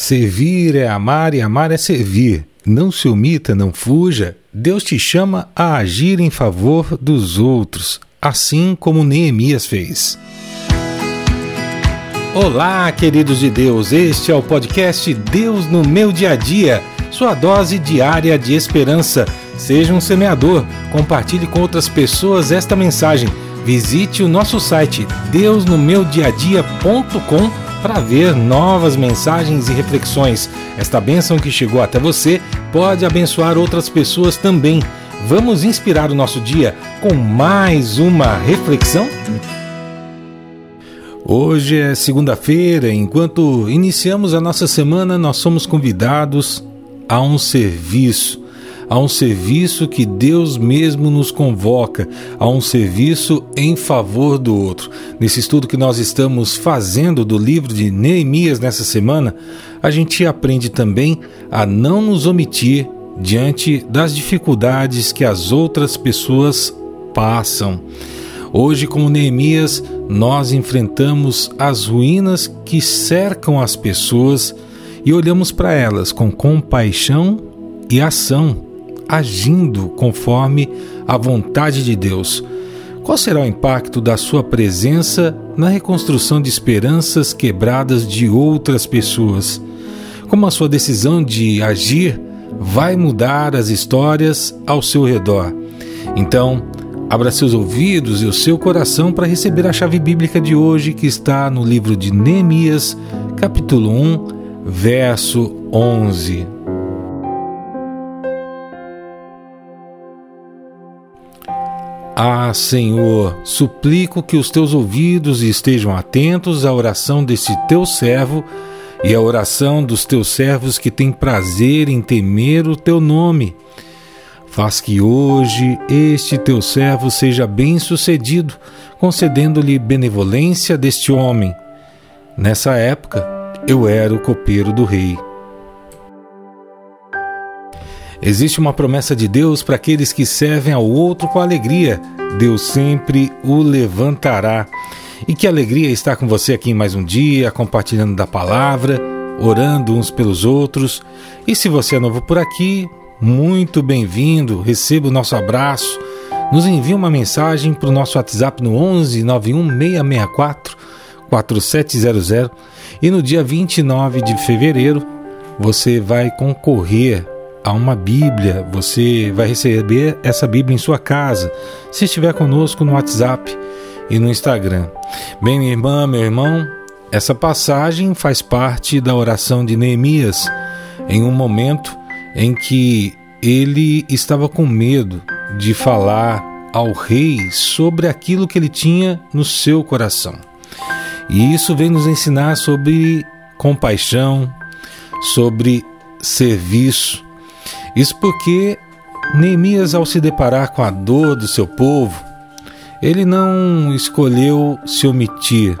Servir é amar e amar é servir. Não se omita, não fuja. Deus te chama a agir em favor dos outros, assim como Neemias fez. Olá, queridos de Deus. Este é o podcast Deus no meu dia a dia, sua dose diária de esperança. Seja um semeador. Compartilhe com outras pessoas esta mensagem. Visite o nosso site deusnomeudiadia.com para ver novas mensagens e reflexões. Esta bênção que chegou até você pode abençoar outras pessoas também. Vamos inspirar o nosso dia com mais uma reflexão? Hoje é segunda-feira, enquanto iniciamos a nossa semana, nós somos convidados a um serviço a um serviço que Deus mesmo nos convoca, a um serviço em favor do outro. Nesse estudo que nós estamos fazendo do livro de Neemias nessa semana, a gente aprende também a não nos omitir diante das dificuldades que as outras pessoas passam. Hoje, como Neemias, nós enfrentamos as ruínas que cercam as pessoas e olhamos para elas com compaixão e ação agindo conforme a vontade de Deus. Qual será o impacto da sua presença na reconstrução de esperanças quebradas de outras pessoas? Como a sua decisão de agir vai mudar as histórias ao seu redor? Então, abra seus ouvidos e o seu coração para receber a chave bíblica de hoje que está no livro de Neemias, capítulo 1, verso 11. Ah, Senhor, suplico que os teus ouvidos estejam atentos à oração deste teu servo e à oração dos teus servos que têm prazer em temer o teu nome. Faz que hoje este teu servo seja bem-sucedido, concedendo-lhe benevolência deste homem. Nessa época, eu era o copeiro do rei. Existe uma promessa de Deus para aqueles que servem ao outro com alegria. Deus sempre o levantará. E que alegria estar com você aqui mais um dia, compartilhando da palavra, orando uns pelos outros. E se você é novo por aqui, muito bem-vindo, receba o nosso abraço. Nos envie uma mensagem para o nosso WhatsApp no 11 91 664 4700 e no dia 29 de fevereiro você vai concorrer a uma Bíblia. Você vai receber essa Bíblia em sua casa, se estiver conosco no WhatsApp e no Instagram. Bem, minha irmã, meu irmão, essa passagem faz parte da oração de Neemias em um momento em que ele estava com medo de falar ao rei sobre aquilo que ele tinha no seu coração. E isso vem nos ensinar sobre compaixão, sobre serviço, isso porque Neemias, ao se deparar com a dor do seu povo, ele não escolheu se omitir,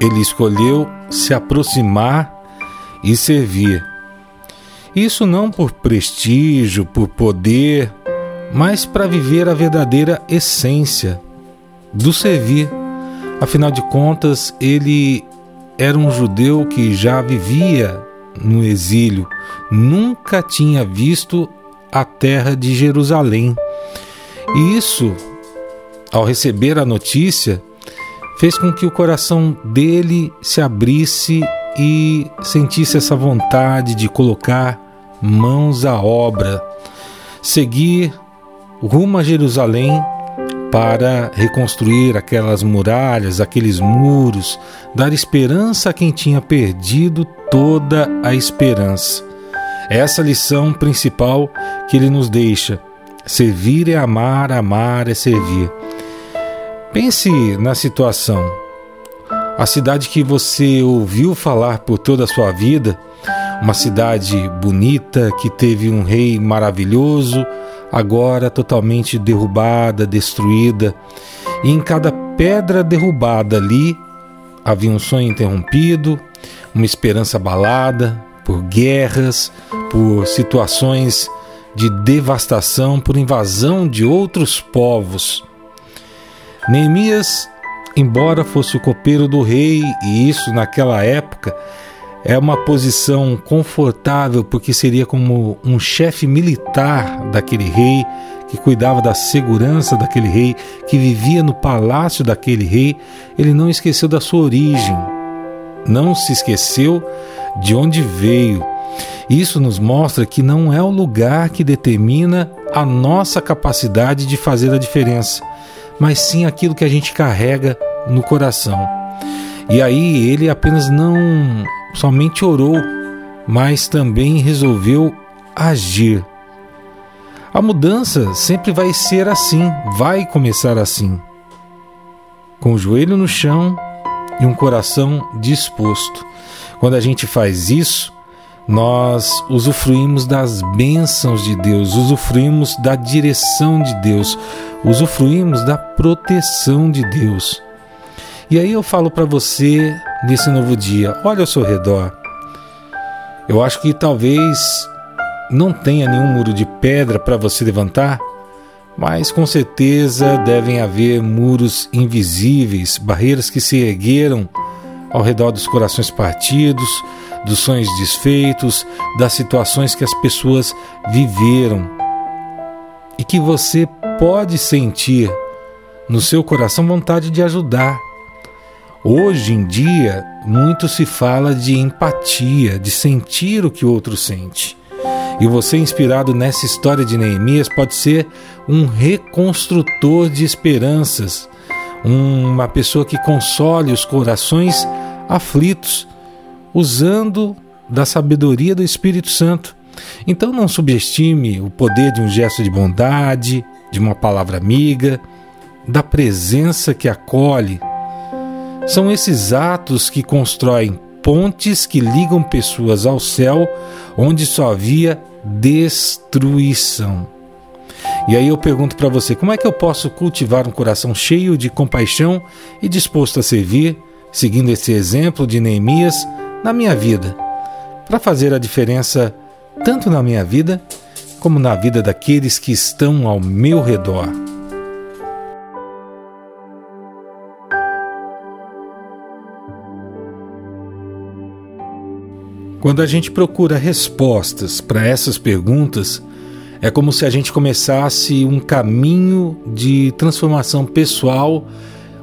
ele escolheu se aproximar e servir. Isso não por prestígio, por poder, mas para viver a verdadeira essência do servir. Afinal de contas, ele era um judeu que já vivia no exílio, nunca tinha visto a terra de Jerusalém. E isso, ao receber a notícia, fez com que o coração dele se abrisse e sentisse essa vontade de colocar mãos à obra, seguir rumo a Jerusalém para reconstruir aquelas muralhas, aqueles muros, dar esperança a quem tinha perdido toda a esperança. Essa lição principal que ele nos deixa: servir é amar, amar é servir. Pense na situação. A cidade que você ouviu falar por toda a sua vida, uma cidade bonita que teve um rei maravilhoso, agora totalmente derrubada, destruída, e em cada pedra derrubada ali havia um sonho interrompido, uma esperança abalada por guerras, por situações de devastação, por invasão de outros povos. Neemias, embora fosse o copeiro do rei, e isso naquela época é uma posição confortável porque seria como um chefe militar daquele rei que cuidava da segurança daquele rei, que vivia no palácio daquele rei, ele não esqueceu da sua origem, não se esqueceu de onde veio. Isso nos mostra que não é o lugar que determina a nossa capacidade de fazer a diferença, mas sim aquilo que a gente carrega no coração. E aí ele apenas não somente orou, mas também resolveu agir. A mudança sempre vai ser assim, vai começar assim. Com o joelho no chão e um coração disposto. Quando a gente faz isso, nós usufruímos das bênçãos de Deus, usufruímos da direção de Deus, usufruímos da proteção de Deus. E aí eu falo para você nesse novo dia: olha ao seu redor. Eu acho que talvez não tenha nenhum muro de pedra para você levantar, mas com certeza devem haver muros invisíveis, barreiras que se ergueram ao redor dos corações partidos, dos sonhos desfeitos, das situações que as pessoas viveram. E que você pode sentir no seu coração vontade de ajudar, Hoje em dia, muito se fala de empatia, de sentir o que o outro sente. E você, inspirado nessa história de Neemias, pode ser um reconstrutor de esperanças, uma pessoa que console os corações aflitos, usando da sabedoria do Espírito Santo. Então não subestime o poder de um gesto de bondade, de uma palavra amiga, da presença que acolhe, são esses atos que constroem pontes que ligam pessoas ao céu, onde só havia destruição. E aí eu pergunto para você: como é que eu posso cultivar um coração cheio de compaixão e disposto a servir, seguindo esse exemplo de Neemias na minha vida, para fazer a diferença tanto na minha vida como na vida daqueles que estão ao meu redor? Quando a gente procura respostas para essas perguntas, é como se a gente começasse um caminho de transformação pessoal,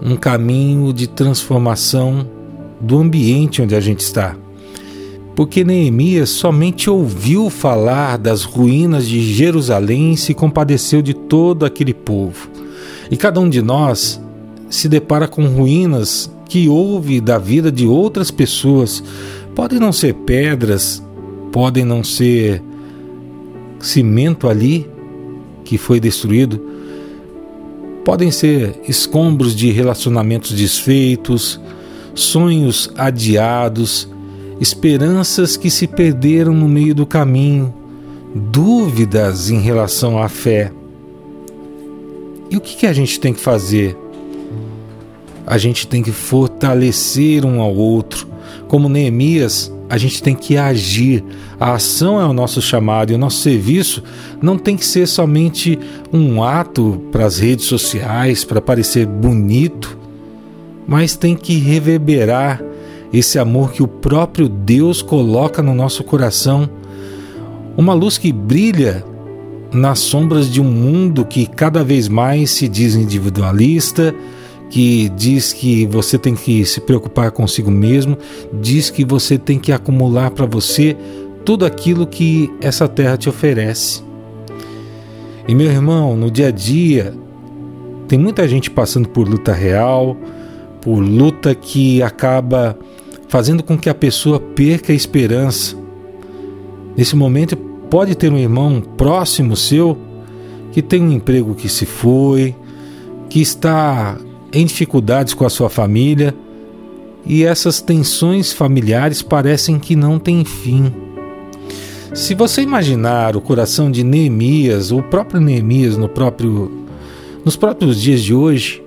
um caminho de transformação do ambiente onde a gente está. Porque Neemias somente ouviu falar das ruínas de Jerusalém e se compadeceu de todo aquele povo. E cada um de nós se depara com ruínas que ouve da vida de outras pessoas, Podem não ser pedras, podem não ser cimento ali que foi destruído, podem ser escombros de relacionamentos desfeitos, sonhos adiados, esperanças que se perderam no meio do caminho, dúvidas em relação à fé. E o que, que a gente tem que fazer? A gente tem que fortalecer um ao outro, como Neemias, a gente tem que agir. A ação é o nosso chamado e o nosso serviço não tem que ser somente um ato para as redes sociais, para parecer bonito, mas tem que reverberar esse amor que o próprio Deus coloca no nosso coração. Uma luz que brilha nas sombras de um mundo que cada vez mais se diz individualista, que diz que você tem que se preocupar consigo mesmo, diz que você tem que acumular para você tudo aquilo que essa terra te oferece. E meu irmão, no dia a dia, tem muita gente passando por luta real, por luta que acaba fazendo com que a pessoa perca a esperança. Nesse momento, pode ter um irmão próximo seu que tem um emprego que se foi, que está em dificuldades com a sua família e essas tensões familiares parecem que não têm fim. Se você imaginar o coração de Neemias, o próprio Neemias no próprio, nos próprios dias de hoje,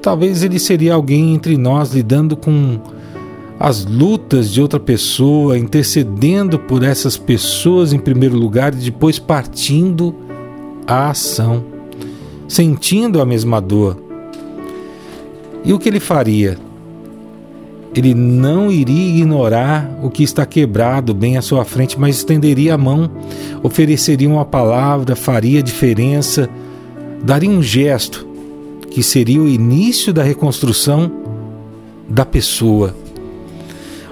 talvez ele seria alguém entre nós lidando com as lutas de outra pessoa, intercedendo por essas pessoas em primeiro lugar e depois partindo à ação, sentindo a mesma dor, e o que ele faria? ele não iria ignorar o que está quebrado bem à sua frente, mas estenderia a mão, ofereceria uma palavra, faria diferença, daria um gesto que seria o início da reconstrução da pessoa.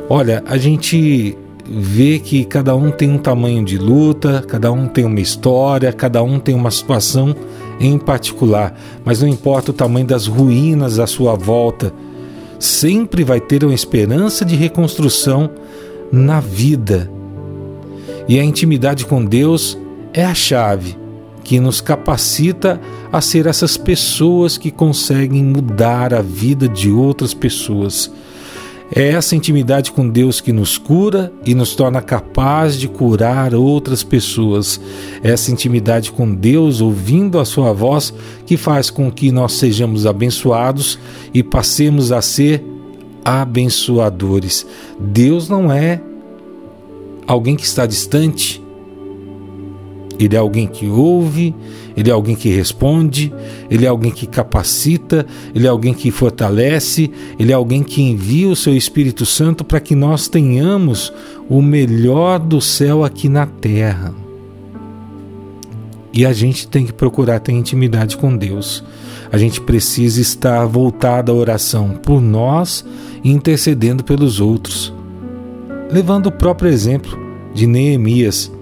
Olha, a gente vê que cada um tem um tamanho de luta, cada um tem uma história, cada um tem uma situação em particular, mas não importa o tamanho das ruínas à sua volta, sempre vai ter uma esperança de reconstrução na vida. E a intimidade com Deus é a chave que nos capacita a ser essas pessoas que conseguem mudar a vida de outras pessoas. É essa intimidade com Deus que nos cura e nos torna capaz de curar outras pessoas. Essa intimidade com Deus, ouvindo a Sua voz, que faz com que nós sejamos abençoados e passemos a ser abençoadores. Deus não é alguém que está distante, ele é alguém que ouve, ele é alguém que responde, ele é alguém que capacita, ele é alguém que fortalece, ele é alguém que envia o seu Espírito Santo para que nós tenhamos o melhor do céu aqui na terra. E a gente tem que procurar ter intimidade com Deus. A gente precisa estar voltado à oração por nós e intercedendo pelos outros. Levando o próprio exemplo de Neemias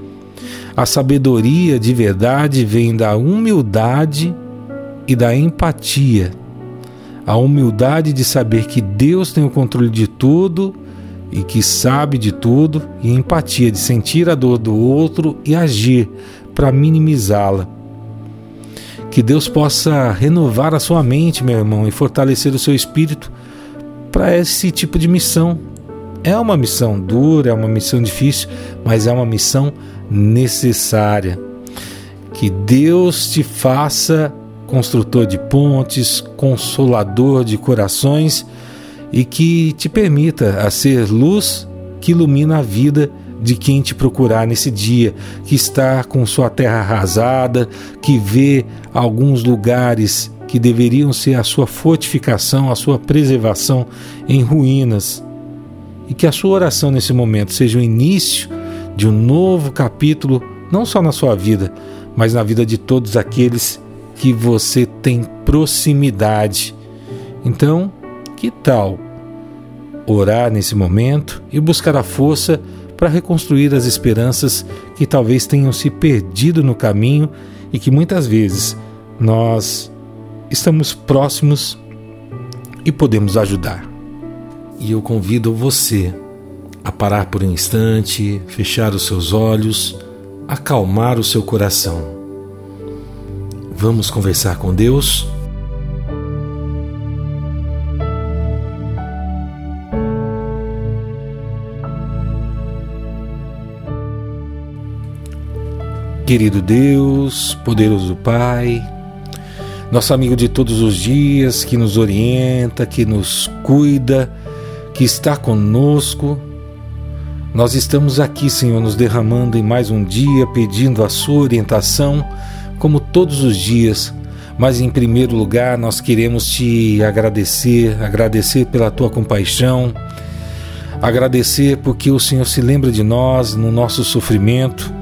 a sabedoria de verdade vem da humildade e da empatia. A humildade de saber que Deus tem o controle de tudo e que sabe de tudo, e empatia de sentir a dor do outro e agir para minimizá-la. Que Deus possa renovar a sua mente, meu irmão, e fortalecer o seu espírito para esse tipo de missão. É uma missão dura, é uma missão difícil, mas é uma missão necessária. Que Deus te faça construtor de pontes, consolador de corações e que te permita a ser luz que ilumina a vida de quem te procurar nesse dia, que está com sua terra arrasada, que vê alguns lugares que deveriam ser a sua fortificação, a sua preservação em ruínas. E que a sua oração nesse momento seja o início de um novo capítulo, não só na sua vida, mas na vida de todos aqueles que você tem proximidade. Então, que tal orar nesse momento e buscar a força para reconstruir as esperanças que talvez tenham se perdido no caminho e que muitas vezes nós estamos próximos e podemos ajudar. E eu convido você a parar por um instante, fechar os seus olhos, acalmar o seu coração. Vamos conversar com Deus? Querido Deus, poderoso Pai, nosso amigo de todos os dias, que nos orienta, que nos cuida, que está conosco, nós estamos aqui, Senhor, nos derramando em mais um dia, pedindo a Sua orientação, como todos os dias. Mas em primeiro lugar, nós queremos te agradecer, agradecer pela tua compaixão, agradecer porque o Senhor se lembra de nós no nosso sofrimento.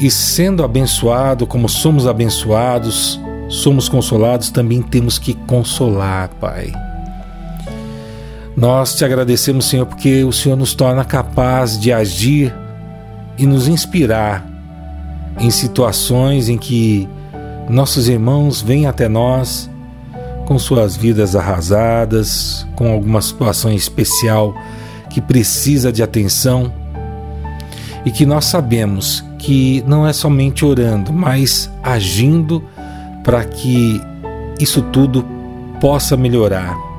E sendo abençoado, como somos abençoados, somos consolados, também temos que consolar, Pai. Nós te agradecemos, Senhor, porque o Senhor nos torna capaz de agir e nos inspirar em situações em que nossos irmãos vêm até nós com suas vidas arrasadas, com alguma situação especial que precisa de atenção e que nós sabemos que não é somente orando, mas agindo para que isso tudo possa melhorar.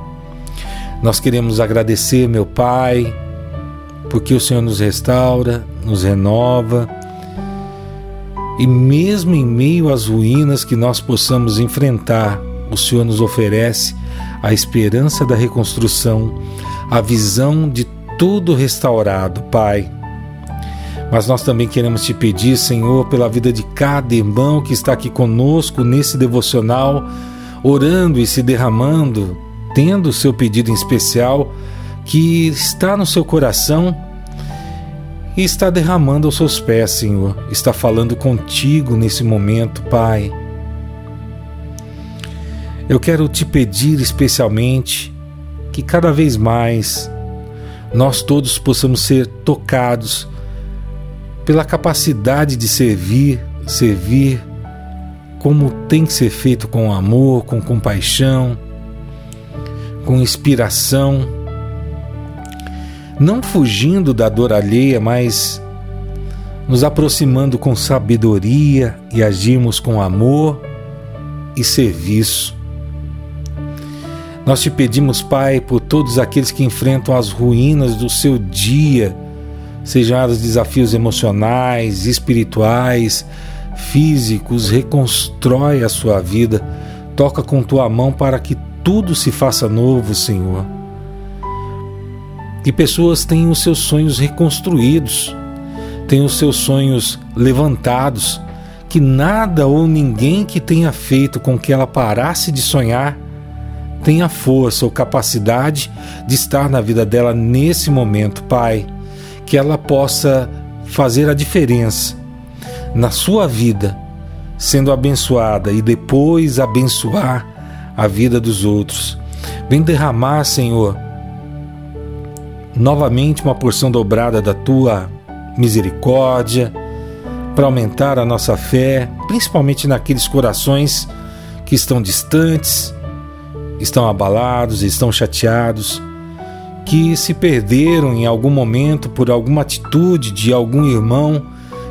Nós queremos agradecer, meu Pai, porque o Senhor nos restaura, nos renova. E mesmo em meio às ruínas que nós possamos enfrentar, o Senhor nos oferece a esperança da reconstrução, a visão de tudo restaurado, Pai. Mas nós também queremos te pedir, Senhor, pela vida de cada irmão que está aqui conosco nesse devocional, orando e se derramando atenda o seu pedido em especial que está no seu coração e está derramando aos seus pés, Senhor. Está falando contigo nesse momento, Pai. Eu quero te pedir especialmente que cada vez mais nós todos possamos ser tocados pela capacidade de servir, servir como tem que ser feito com amor, com compaixão, com inspiração, não fugindo da dor alheia, mas nos aproximando com sabedoria e agimos com amor e serviço. Nós te pedimos, Pai, por todos aqueles que enfrentam as ruínas do seu dia, sejam os desafios emocionais, espirituais, físicos, reconstrói a sua vida, toca com tua mão para que tudo se faça novo, Senhor. Que pessoas tenham os seus sonhos reconstruídos, tenham os seus sonhos levantados, que nada ou ninguém que tenha feito com que ela parasse de sonhar tenha força ou capacidade de estar na vida dela nesse momento, Pai, que ela possa fazer a diferença na sua vida, sendo abençoada e depois abençoar a vida dos outros. Vem derramar, Senhor, novamente uma porção dobrada da tua misericórdia para aumentar a nossa fé, principalmente naqueles corações que estão distantes, estão abalados, estão chateados, que se perderam em algum momento por alguma atitude de algum irmão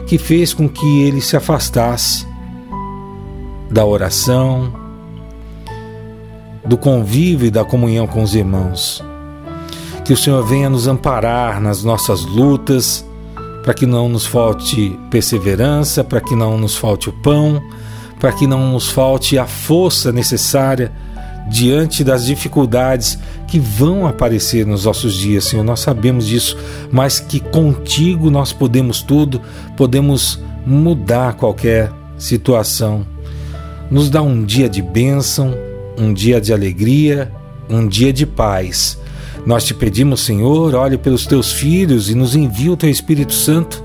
que fez com que ele se afastasse da oração, do convívio e da comunhão com os irmãos. Que o Senhor venha nos amparar nas nossas lutas, para que não nos falte perseverança, para que não nos falte o pão, para que não nos falte a força necessária diante das dificuldades que vão aparecer nos nossos dias, Senhor. Nós sabemos disso, mas que contigo nós podemos tudo, podemos mudar qualquer situação. Nos dá um dia de bênção, um dia de alegria, um dia de paz. Nós te pedimos, Senhor, olhe pelos teus filhos e nos envie o teu Espírito Santo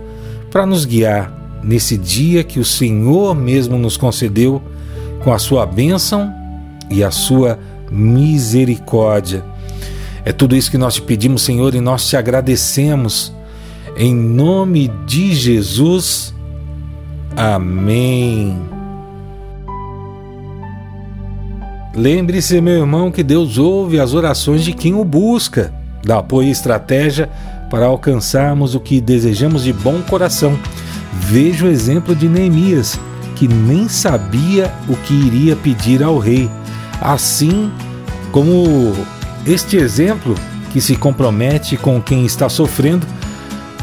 para nos guiar nesse dia que o Senhor mesmo nos concedeu com a sua bênção e a sua misericórdia. É tudo isso que nós te pedimos, Senhor, e nós te agradecemos. Em nome de Jesus. Amém. Lembre-se, meu irmão, que Deus ouve as orações de quem o busca, dá apoio e estratégia para alcançarmos o que desejamos de bom coração. Veja o exemplo de Neemias, que nem sabia o que iria pedir ao rei, assim como este exemplo que se compromete com quem está sofrendo,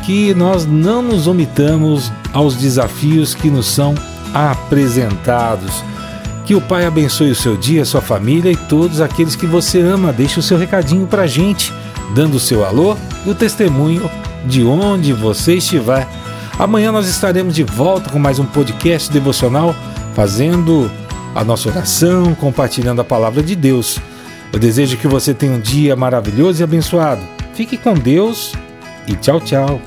que nós não nos omitamos aos desafios que nos são apresentados. Que o Pai abençoe o seu dia, sua família e todos aqueles que você ama. Deixe o seu recadinho para a gente, dando o seu alô e o testemunho de onde você estiver. Amanhã nós estaremos de volta com mais um podcast devocional, fazendo a nossa oração, compartilhando a palavra de Deus. Eu desejo que você tenha um dia maravilhoso e abençoado. Fique com Deus e tchau, tchau.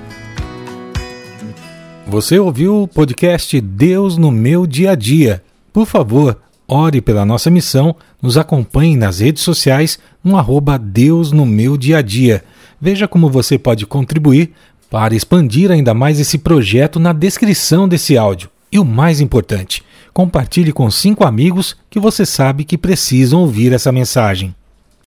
Você ouviu o podcast Deus no meu dia a dia. Por favor, ore pela nossa missão, nos acompanhe nas redes sociais no arroba Deus no meu dia a dia. Veja como você pode contribuir para expandir ainda mais esse projeto na descrição desse áudio. E o mais importante, compartilhe com cinco amigos que você sabe que precisam ouvir essa mensagem.